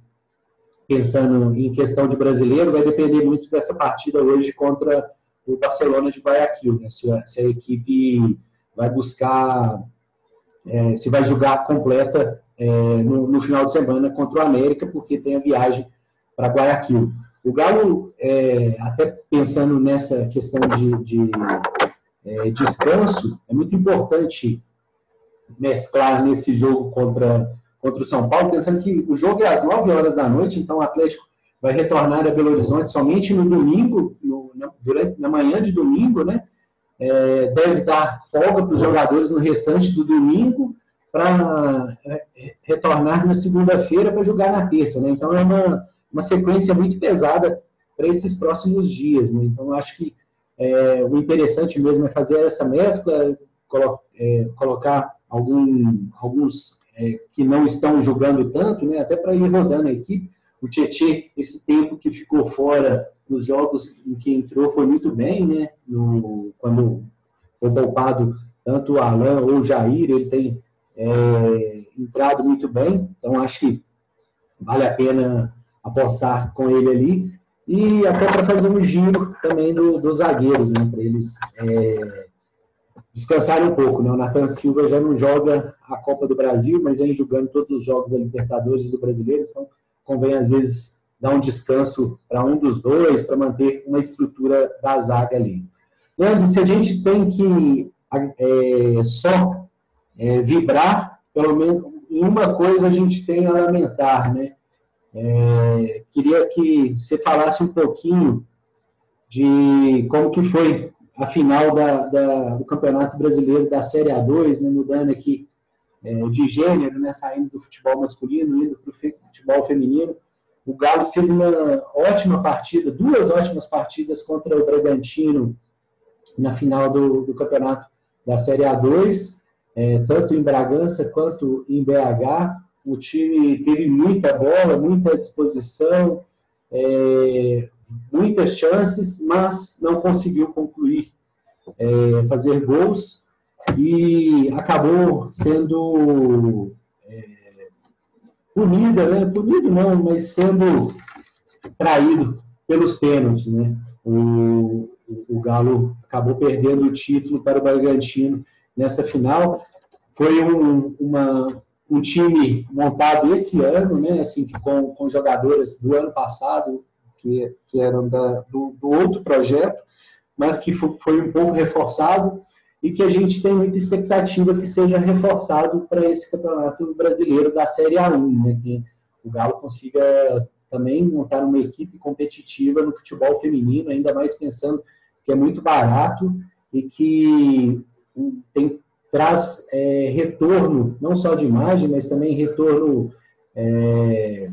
pensando em questão de brasileiro, vai depender muito dessa partida hoje contra o Barcelona de Guayaquil, né? se, a, se a equipe vai buscar, é, se vai jogar completa é, no, no, final de semana contra o América, porque tem a viagem para Guayaquil. O Galo, é, até pensando nessa questão de, de é, descanso, é muito importante mesclar nesse jogo contra contra o São Paulo, pensando que o jogo é às 9 horas da noite, então o Atlético vai retornar a Belo Horizonte somente no domingo, no, na, durante, na manhã de domingo, né? É, deve dar folga para os jogadores no restante do domingo para é, retornar na segunda-feira para jogar na terça, né? Então é uma, uma sequência muito pesada para esses próximos dias, né? Então acho que é, o interessante mesmo é fazer essa mescla, colo é, colocar algum, alguns é, que não estão jogando tanto, né, até para ir rodando a equipe. O Tietê, esse tempo que ficou fora nos jogos em que entrou, foi muito bem, né? No, quando foi poupado tanto o Alain ou o Jair, ele tem é, entrado muito bem. Então, acho que vale a pena apostar com ele ali. E até para fazer um giro também do, dos zagueiros, né? Para eles é, descansarem um pouco. Né? O Nathan Silva já não joga a Copa do Brasil, mas vem jogando todos os jogos da Libertadores do Brasileiro. Então, convém, às vezes, dar um descanso para um dos dois, para manter uma estrutura da zaga ali. Leandro, se a gente tem que é, só é, vibrar, pelo menos em uma coisa a gente tem a lamentar, né? É, queria que você falasse um pouquinho de como que foi a final da, da, do Campeonato Brasileiro da Série A2, né, mudando aqui é, de gênero, né, saindo do futebol masculino, indo para o futebol feminino. O Galo fez uma ótima partida, duas ótimas partidas contra o Bragantino na final do, do Campeonato da Série A2, é, tanto em Bragança quanto em BH. O time teve muita bola, muita disposição, é, muitas chances, mas não conseguiu concluir, é, fazer gols e acabou sendo é, punida, né? Punido não, mas sendo traído pelos pênaltis, né? O, o Galo acabou perdendo o título para o Bragantino nessa final. Foi um, uma, um time montado esse ano, né? Assim, com, com jogadoras do ano passado, que, que eram da, do, do outro projeto, mas que foi um pouco reforçado e que a gente tem muita expectativa que seja reforçado para esse campeonato brasileiro da Série A1, né? que o Galo consiga também montar uma equipe competitiva no futebol feminino, ainda mais pensando que é muito barato e que tem, traz é, retorno, não só de imagem, mas também retorno é,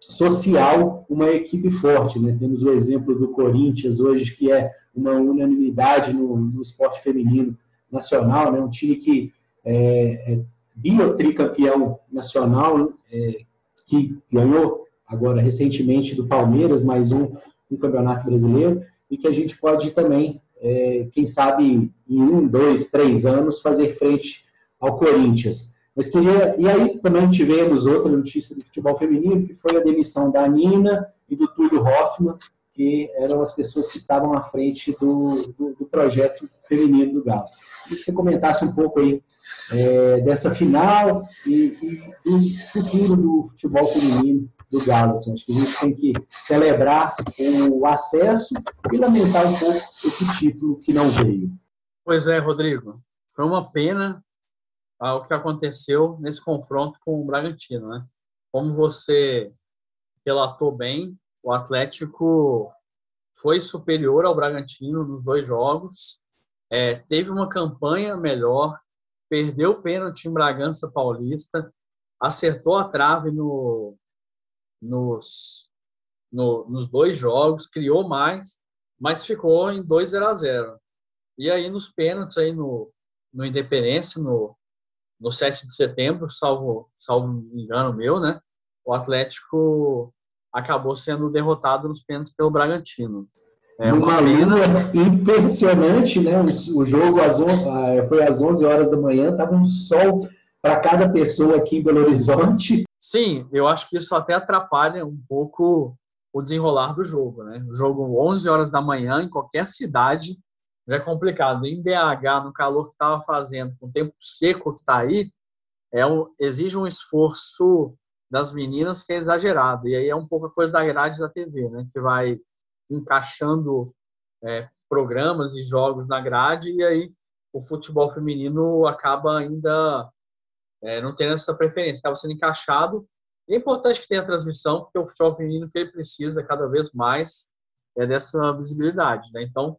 social uma equipe forte. Né? Temos o exemplo do Corinthians hoje, que é uma unanimidade no, no esporte feminino nacional, né? um time que é, é biotricampeão nacional, é, que ganhou agora recentemente do Palmeiras, mais um no Campeonato Brasileiro, e que a gente pode também, é, quem sabe, em um, dois, três anos, fazer frente ao Corinthians. Mas queria. E aí também tivemos outra notícia do futebol feminino, que foi a demissão da Nina e do Túlio Hoffmann, que eram as pessoas que estavam à frente do, do, do projeto feminino do Galo. Queria que você comentasse um pouco aí é, dessa final e, e, do futuro do futebol feminino do Galo. Assim. Acho que a gente tem que celebrar o acesso e lamentar um pouco esse título que não veio. Pois é, Rodrigo. Foi uma pena ao que aconteceu nesse confronto com o Bragantino, né? Como você relatou bem, o Atlético foi superior ao Bragantino nos dois jogos, é, teve uma campanha melhor, perdeu o pênalti em Bragança Paulista, acertou a trave no, nos, no, nos dois jogos, criou mais, mas ficou em 2 0 a 0 E aí nos pênaltis, aí no, no Independência, no, no 7 de setembro, salvo, salvo engano meu, né? O Atlético acabou sendo derrotado nos pênaltis pelo Bragantino. É uma, pena impressionante, né? O, o jogo às ah, foi às 11 horas da manhã, estava um sol para cada pessoa aqui em Belo Horizonte. Sim, eu acho que isso até atrapalha um pouco o desenrolar do jogo, né? O jogo 11 horas da manhã em qualquer cidade é complicado. Em BH, no calor que estava fazendo, com o tempo seco que está aí, é um, exige um esforço das meninas que é exagerado. E aí é um pouco a coisa da grade da TV, né? Que vai encaixando é, programas e jogos na grade e aí o futebol feminino acaba ainda é, não tendo essa preferência, acaba sendo encaixado. É importante que tenha transmissão, porque o futebol feminino que ele precisa cada vez mais é dessa visibilidade, né? Então,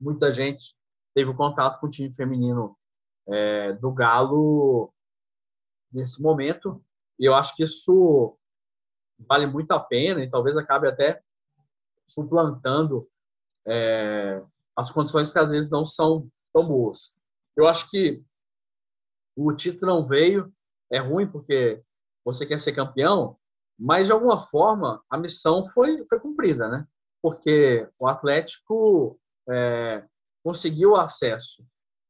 muita gente teve contato com o time feminino é, do Galo nesse momento. E eu acho que isso vale muito a pena e talvez acabe até suplantando é, as condições que às vezes não são tão boas. Eu acho que o título não veio, é ruim porque você quer ser campeão Mas, de alguma forma, a missão foi, foi cumprida, né? Porque o Atlético é, conseguiu acesso.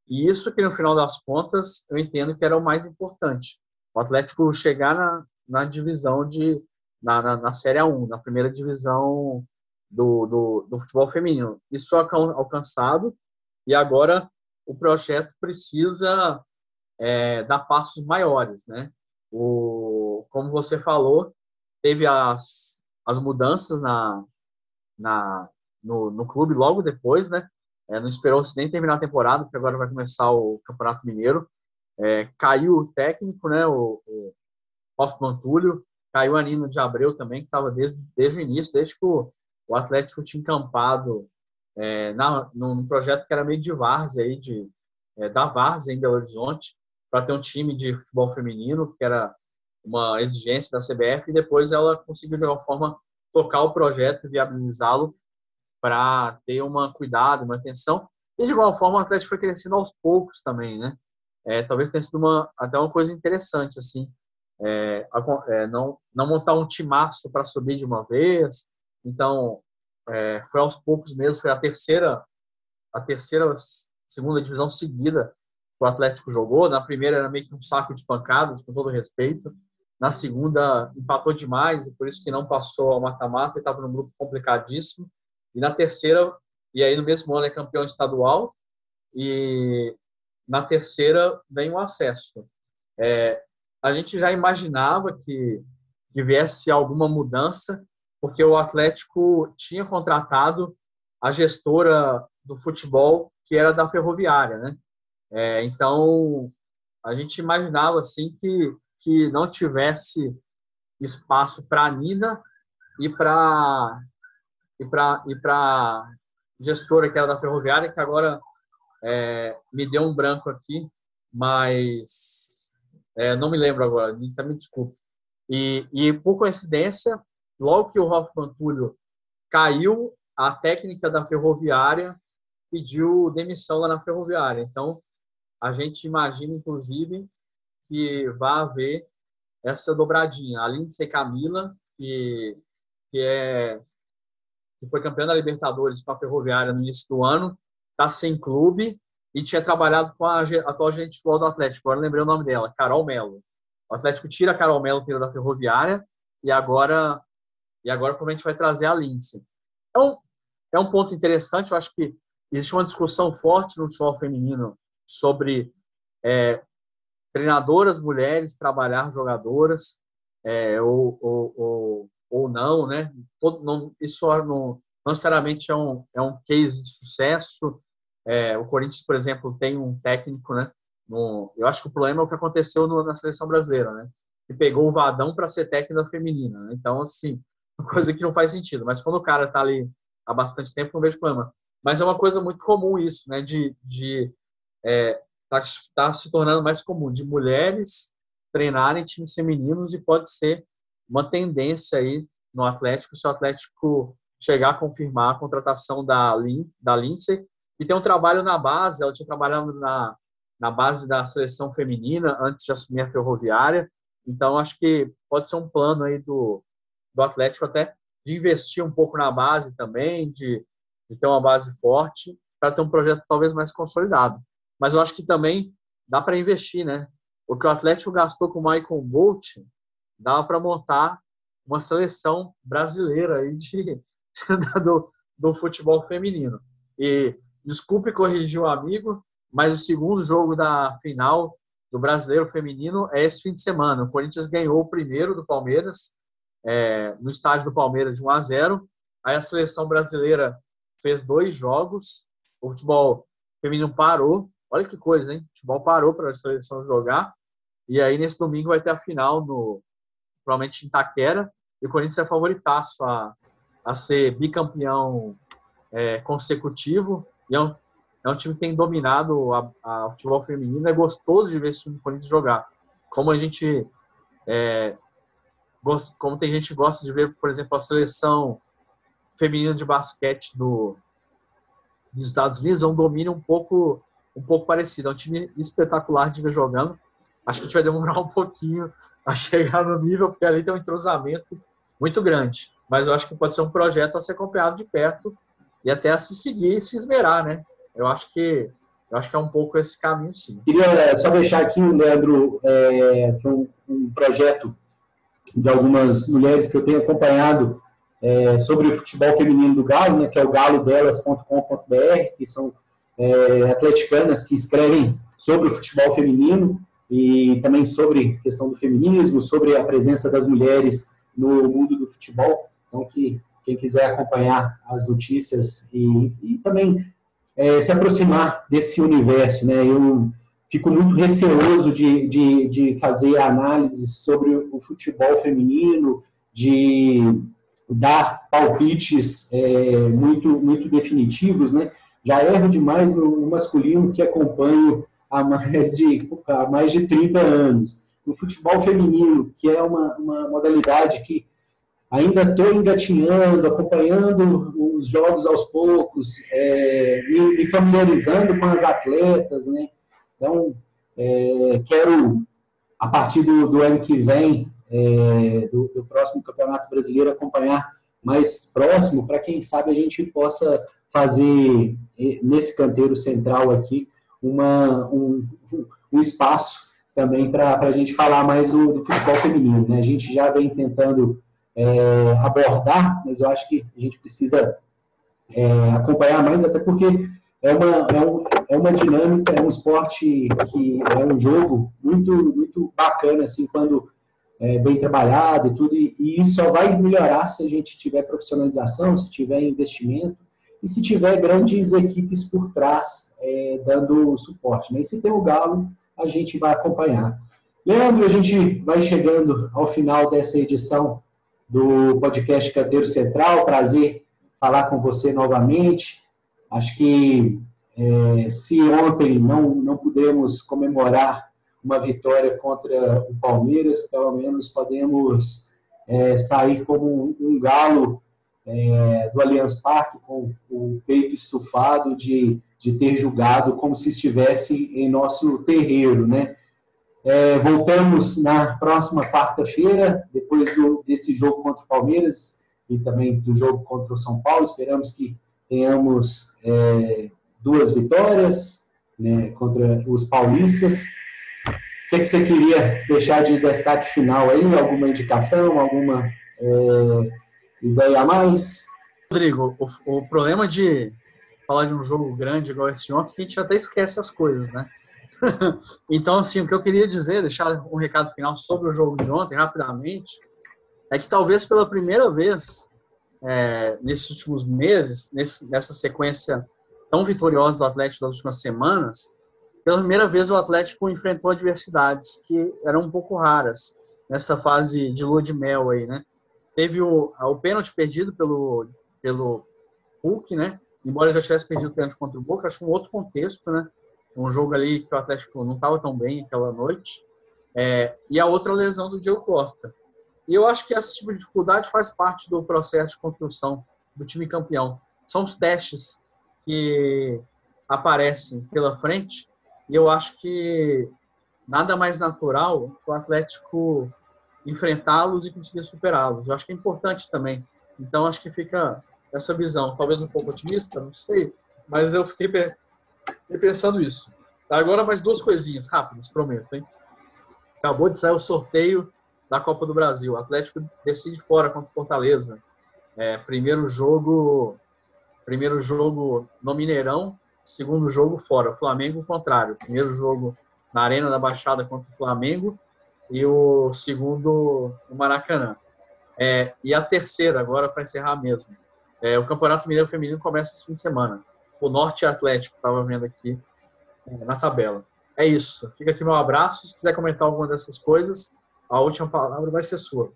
E isso que, no final das contas, eu entendo que era o mais importante. O Atlético chegar na, na divisão de... Na, na, na Série A1, na primeira divisão do, do, do futebol feminino. Isso foi alcançado e agora o projeto precisa é, dar passos maiores, né? O, como você falou, teve as, as mudanças na, na, no, no clube logo depois, né? É, não esperou-se nem terminar a temporada, porque agora vai começar o Campeonato Mineiro. É, caiu o técnico, né? O, o Hoffman Túlio, caiu a Nina de Abreu também, que estava desde, desde o início, desde que o, o Atlético tinha encampado é, na, num projeto que era meio de várzea, aí, de, é, da várzea em Belo Horizonte, para ter um time de futebol feminino, que era uma exigência da CBF, e depois ela conseguiu, de alguma forma, tocar o projeto viabilizá-lo para ter uma cuidado, uma atenção. E, de alguma forma, o Atlético foi crescendo aos poucos também, né? É, talvez tenha sido uma, até uma coisa interessante, assim, é, é, não, não montar um timaço para subir de uma vez. Então, é, foi aos poucos mesmo, foi a terceira, a terceira, segunda divisão seguida o Atlético jogou. Na primeira era meio que um saco de pancadas, com todo respeito. Na segunda, empatou demais, e por isso que não passou ao mata-mata, e estava num grupo complicadíssimo. E na terceira, e aí no mesmo ano é campeão estadual, e na terceira vem o acesso. É, a gente já imaginava que, que viesse alguma mudança, porque o Atlético tinha contratado a gestora do futebol que era da Ferroviária, né? É, então a gente imaginava assim que que não tivesse espaço para a Nina e para e para e para gestora que era da Ferroviária que agora é, me deu um branco aqui, mas é, não me lembro agora, então me desculpe. E, e por coincidência Logo que o Hoffman Túlio caiu, a técnica da ferroviária pediu demissão lá na ferroviária. Então, a gente imagina, inclusive, que vai haver essa dobradinha. Além de ser Camila, que, que, é, que foi campeã da Libertadores com a Ferroviária no início do ano, está sem clube e tinha trabalhado com a atual gerente de futebol do Atlético. Agora lembrei o nome dela, Carol Melo. O Atlético tira a Carol Melo, que era da Ferroviária, e agora e agora como a gente vai trazer a Lindsay. Então, é um ponto interessante. Eu acho que existe uma discussão forte no futebol feminino sobre é, treinadoras mulheres trabalhar jogadoras é, ou, ou, ou, ou, não, né? Todo, não, isso não, não necessariamente é um, é um case de sucesso. É, o Corinthians, por exemplo, tem um técnico, né? No, eu acho que o problema é o que aconteceu no, na seleção brasileira, né? Que pegou o Vadão para ser técnica feminina. Né? Então, assim, coisa que não faz sentido. Mas quando o cara está ali há bastante tempo, não vejo problema. Mas é uma coisa muito comum isso, né? De, de é, tá, tá se tornando mais comum de mulheres treinarem times femininos e pode ser uma tendência aí no Atlético se o Atlético chegar a confirmar a contratação da Lin, da Lindsay e tem um trabalho na base. Ela tinha trabalhado na na base da seleção feminina antes de assumir a ferroviária. Então acho que pode ser um plano aí do do Atlético até de investir um pouco na base também, de, de ter uma base forte, para ter um projeto talvez mais consolidado. Mas eu acho que também dá para investir, né? O que o Atlético gastou com o Michael Bolt, dá para montar uma seleção brasileira aí de, do, do futebol feminino. E desculpe corrigir o amigo, mas o segundo jogo da final do Brasileiro Feminino é esse fim de semana. O Corinthians ganhou o primeiro do Palmeiras é, no estádio do Palmeiras de 1 a 0. Aí a seleção brasileira fez dois jogos, o futebol feminino parou. Olha que coisa, hein? O futebol parou para a seleção jogar. E aí nesse domingo vai ter a final no provavelmente em Itaquera. E o Corinthians é favoritaço a, a ser bicampeão é, consecutivo. E é um, é um time que tem dominado a, a, o futebol feminino. É gostoso de ver esse time do Corinthians jogar. Como a gente é, como tem gente que gosta de ver, por exemplo, a seleção feminina de basquete do, dos Estados Unidos, é um domínio um pouco, um pouco parecido. É um time espetacular de ver jogando. Acho que a gente vai demorar um pouquinho a chegar no nível, porque ali tem um entrosamento muito grande. Mas eu acho que pode ser um projeto a ser acompanhado de perto e até a se seguir e se esmerar, né? Eu acho que eu acho que é um pouco esse caminho, sim. Queria é, só deixar aqui, Leandro, é, um, um projeto de algumas mulheres que eu tenho acompanhado é, sobre o futebol feminino do Galo, né, que é o galodelas.com.br, que são é, atleticanas que escrevem sobre o futebol feminino e também sobre questão do feminismo, sobre a presença das mulheres no mundo do futebol. Então, que quem quiser acompanhar as notícias e, e também é, se aproximar desse universo, né? Eu fico muito receoso de, de, de fazer análises sobre o futebol feminino, de dar palpites é, muito, muito definitivos, né? Já erro demais no, no, masculino que acompanho há mais de, há mais de 30 anos. No futebol feminino, que é uma, uma modalidade que ainda estou engatinhando, acompanhando os jogos aos poucos, é, me, me, familiarizando com as atletas, né? Então, é, quero, a partir do, do ano que vem, é, do, do, próximo Campeonato Brasileiro, acompanhar mais próximo, para quem sabe a gente possa fazer nesse canteiro central aqui uma, um, um espaço também para a gente falar mais do, do, futebol feminino. Né? A gente já vem tentando é, abordar, mas eu acho que a gente precisa é, acompanhar mais, até porque é uma, é, um, é uma dinâmica, é um esporte que é um jogo muito, muito bacana, assim, quando é, bem trabalhado e tudo, e, e, isso só vai melhorar se a gente tiver profissionalização, se tiver investimento e se tiver grandes equipes por trás é, dando suporte. Né? E se tem o Galo, a gente vai acompanhar. Leandro, a gente vai chegando ao final dessa edição do podcast Canteiro Central. Prazer falar com você novamente. Acho que é, se ontem não, não pudemos comemorar uma vitória contra o Palmeiras, pelo menos podemos é, sair como um, um galo é, do Allianz Parque com o peito estufado de, de ter julgado como se estivesse em nosso terreiro, né? É, voltamos na próxima quarta-feira, depois do, desse jogo contra o Palmeiras e também do jogo contra o São Paulo. Esperamos que tenhamos é, duas vitórias né, contra os paulistas o que, que você queria deixar de destaque final aí? Alguma indicação, alguma ideia a mais? Rodrigo, o, o, problema de falar de um jogo grande igual esse ontem, é que a gente até esquece as coisas, né? então, assim, o que eu queria dizer, deixar um recado final sobre o jogo de ontem, rapidamente, é que talvez pela primeira vez é, nesses últimos meses, nesse, nessa sequência tão vitoriosa do Atlético das últimas semanas, pela primeira vez o Atlético enfrentou adversidades que eram um pouco raras nessa fase de lua de mel aí, né? Teve o, o pênalti perdido pelo, pelo Hulk, né? Embora já tivesse perdido o pênalti contra o Boca, acho um outro contexto, né? Um jogo ali que o Atlético não estava tão bem aquela noite. É, e a outra lesão do Diego Costa. E eu acho que esse tipo de dificuldade faz parte do processo de construção do time campeão. São os testes que aparecem pela frente e eu acho que nada mais natural que o Atlético enfrentá-los e conseguir superá-los. Eu acho que é importante também. Então, acho que fica essa visão, talvez um pouco otimista, não sei, mas eu fiquei pensando isso. Agora, mais duas coisinhas rápidas, prometo. Hein? Acabou de sair o sorteio da Copa do Brasil. O Atlético decide fora contra o Fortaleza. É, primeiro jogo, primeiro jogo no Mineirão segundo jogo fora. O Flamengo, o contrário. Primeiro jogo na Arena da Baixada contra o Flamengo e o segundo no Maracanã. É, e a terceira, agora para encerrar mesmo. É, o Campeonato Mineiro Feminino começa esse fim de semana. O Norte Atlético, estava vendo aqui é, na tabela. É isso. Fica aqui meu abraço. Se quiser comentar alguma dessas coisas, a última palavra vai ser sua.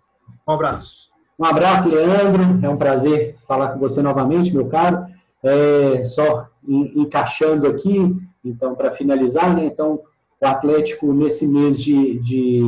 Um abraço. Um abraço, Leandro. É um prazer falar com você novamente, meu caro. É, só encaixando aqui, então, para finalizar, né, então, o Atlético, nesse mês de, de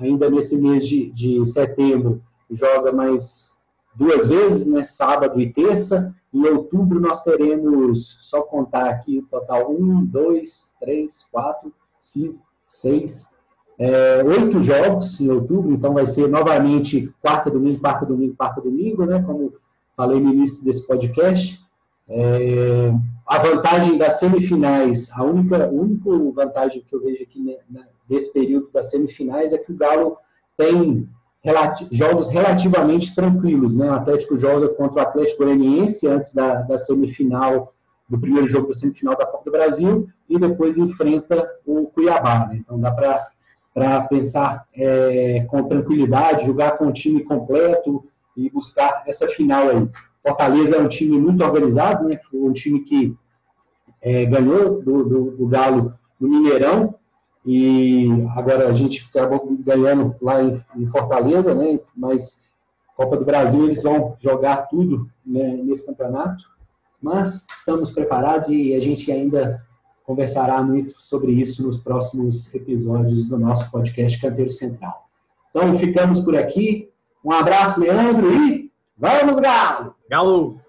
ainda nesse mês de, de setembro, joga mais duas vezes, né, sábado e terça. Em outubro nós teremos, só contar aqui o total, um, dois, três, quatro, cinco, seis, é, oito jogos em outubro, então vai ser novamente quarta, domingo, quarta, domingo, quarta, domingo, né? Como falei no início desse podcast. É, a vantagem das semifinais, a única, única vantagem que eu vejo aqui nesse período das semifinais é que o Galo tem relati jogos relativamente tranquilos. Né? O Atlético joga contra o Atlético Goianiense antes da, da semifinal, do primeiro jogo da semifinal da Copa do Brasil, e depois enfrenta o Cuiabá. Né? Então dá para pensar é, com tranquilidade, jogar com o time completo e buscar essa final aí. Fortaleza é um time muito organizado, né? um time que é, ganhou do, do, do Galo no Mineirão, e agora a gente acabou ganhando lá em, em Fortaleza, né? Mas Copa do Brasil eles vão jogar tudo né, nesse campeonato. Mas estamos preparados e a gente ainda conversará muito sobre isso nos próximos episódios do nosso podcast Canteiro Central. Então ficamos por aqui. Um abraço, Leandro, e vamos, Galo! Galo!